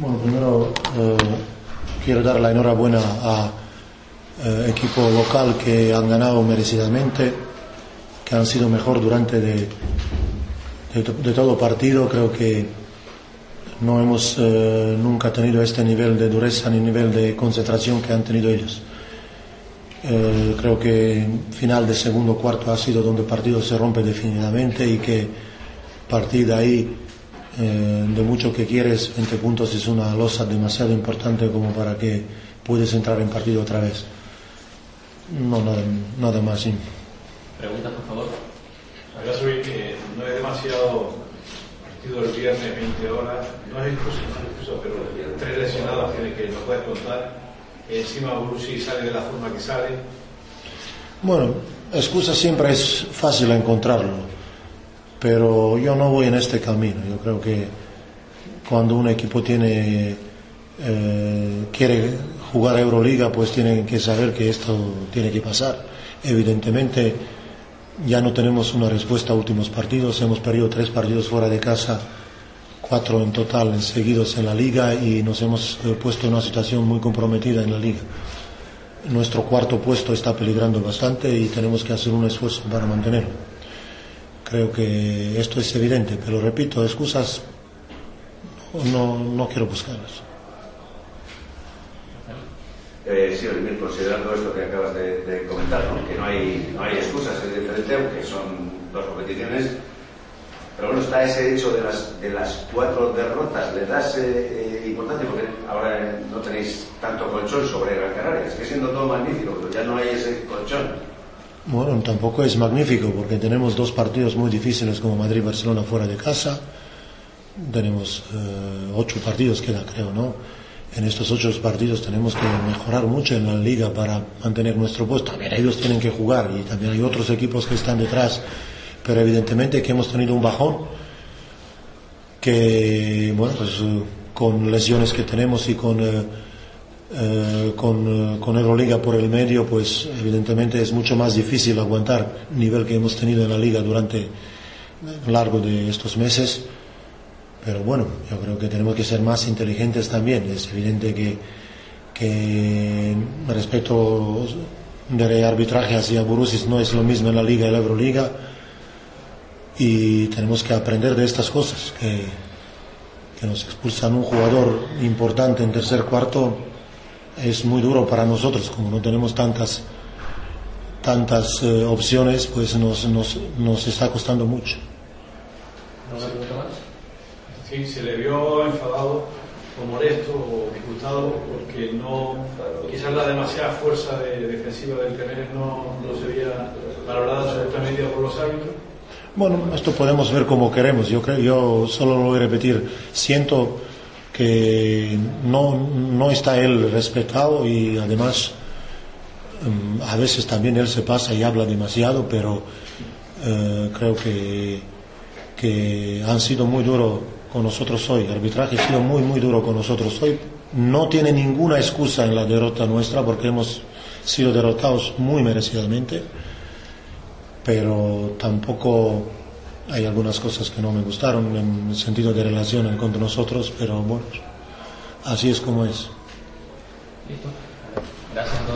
Bueno, primero eh, quiero dar la enhorabuena a eh, equipo local que han ganado merecidamente, que han sido mejor durante de, de, todo partido. Creo que no hemos eh, nunca tenido este nivel de dureza ni nivel de concentración que han tenido ellos. Creo que final de segundo cuarto ha sido donde el partido se rompe definitivamente y que partir de ahí eh, de mucho que quieres 20 puntos es una losa demasiado importante como para que puedes entrar en partido otra vez. No, nada, nada más. Sí. Preguntas, por favor. Que no es demasiado partido el viernes, 20 horas, no es no excusa, pero tres lesionados que nos puedes contar. Encima Borussi sale de la forma que sale. Bueno, excusa siempre es fácil encontrarlo pero yo no voy en este camino. Yo creo que cuando un equipo tiene eh, quiere jugar Euroliga, pues tiene que saber que esto tiene que pasar. Evidentemente, ya no tenemos una respuesta a últimos partidos. Hemos perdido tres partidos fuera de casa, cuatro en total seguidos en la liga y nos hemos eh, puesto en una situación muy comprometida en la liga. Nuestro cuarto puesto está peligrando bastante y tenemos que hacer un esfuerzo para mantenerlo. Creo que esto es evidente, pero repito, excusas no, no quiero buscarlas. Eh, sí, Olimir, considerando esto que acabas de, de comentar, ¿no? que no hay, no hay excusas, es diferente, aunque son dos competiciones, pero bueno, está ese hecho de las, de las cuatro derrotas, ¿le das eh, eh, importancia? Porque ahora no tenéis tanto colchón sobre Gran Canaria, sigue siendo todo magnífico, pero ya no hay ese colchón. Bueno, tampoco es magnífico porque tenemos dos partidos muy difíciles como Madrid y Barcelona fuera de casa. Tenemos eh, ocho partidos, queda creo, ¿no? En estos ocho partidos tenemos que mejorar mucho en la liga para mantener nuestro puesto. También ellos tienen que jugar y también hay otros equipos que están detrás. Pero evidentemente que hemos tenido un bajón que, bueno, pues eh, con lesiones que tenemos y con... Eh, eh, con, con Euroliga por el medio, pues evidentemente es mucho más difícil aguantar el nivel que hemos tenido en la liga durante largo de estos meses. Pero bueno, yo creo que tenemos que ser más inteligentes también. Es evidente que, que respecto de arbitraje hacia Borussia no es lo mismo en la liga y la Euroliga. Y tenemos que aprender de estas cosas, que, que nos expulsan un jugador importante en tercer cuarto es muy duro para nosotros, como no tenemos tantas, tantas eh, opciones, pues nos, nos, nos está costando mucho. Sí, se le vio enfadado o molesto o disgustado porque no, quizás la demasiada fuerza de, defensiva del Canales no, no se veía valorada absolutamente por los árbitros. Bueno, esto podemos ver como queremos. Yo creo, yo solo lo voy a repetir. Siento que no, no está él respetado y además um, a veces también él se pasa y habla demasiado, pero uh, creo que, que han sido muy duros con nosotros hoy. El arbitraje ha sido muy, muy duro con nosotros hoy. No tiene ninguna excusa en la derrota nuestra porque hemos sido derrotados muy merecidamente, pero tampoco hay algunas cosas que no me gustaron en el sentido de relación con nosotros, pero bueno, así es como es. Listo. Gracias a todos.